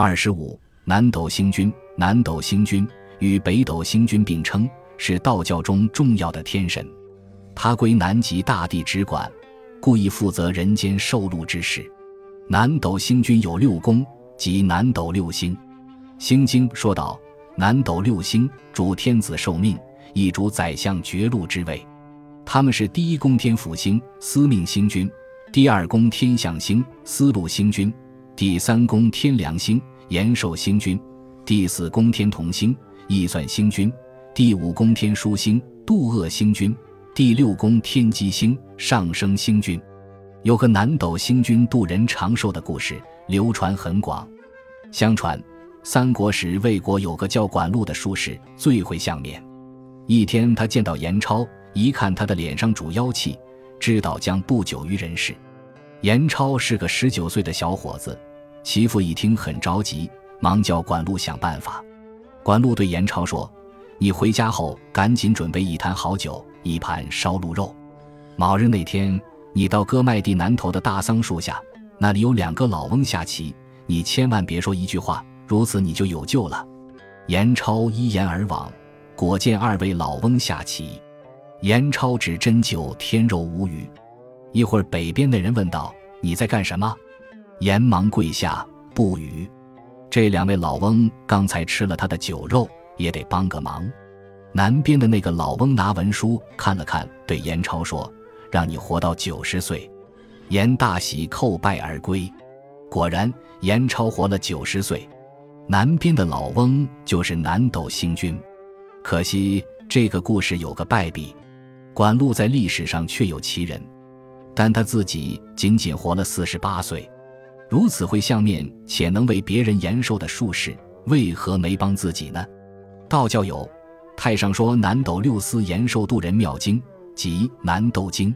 二十五，南斗星君。南斗星君与北斗星君并称，是道教中重要的天神。他归南极大帝直管，故意负责人间受禄之事。南斗星君有六宫，即南斗六星。星经说道：“南斗六星主天子受命，亦主宰相爵禄之位。他们是第一宫天府星，司命星君；第二宫天象星，司禄星君；第三宫天梁星，延寿星君；第四宫天同星，易算星君；第五宫天枢星，度厄星君。第六宫天机星上升星君，有个南斗星君渡人长寿的故事，流传很广。相传三国时魏国有个叫管路的术士，最会相面。一天，他见到严超，一看他的脸上主妖气，知道将不久于人世。严超是个十九岁的小伙子，其父一听很着急，忙叫管路想办法。管路对严超说：“你回家后赶紧准备一坛好酒。”一盘烧鹿肉。某日那天，你到割麦地南头的大桑树下，那里有两个老翁下棋，你千万别说一句话，如此你就有救了。严超依言而往，果见二位老翁下棋。严超只针灸天肉无语。一会儿，北边的人问道：“你在干什么？”严忙跪下不语。这两位老翁刚才吃了他的酒肉，也得帮个忙。南边的那个老翁拿文书看了看，对严超说：“让你活到九十岁。”严大喜，叩拜而归。果然，严超活了九十岁。南边的老翁就是南斗星君。可惜这个故事有个败笔，管路在历史上确有其人，但他自己仅仅活了四十八岁。如此会相面且能为别人延寿的术士，为何没帮自己呢？道教有。太上说：“南斗六司延寿度人妙经，即《南斗经》。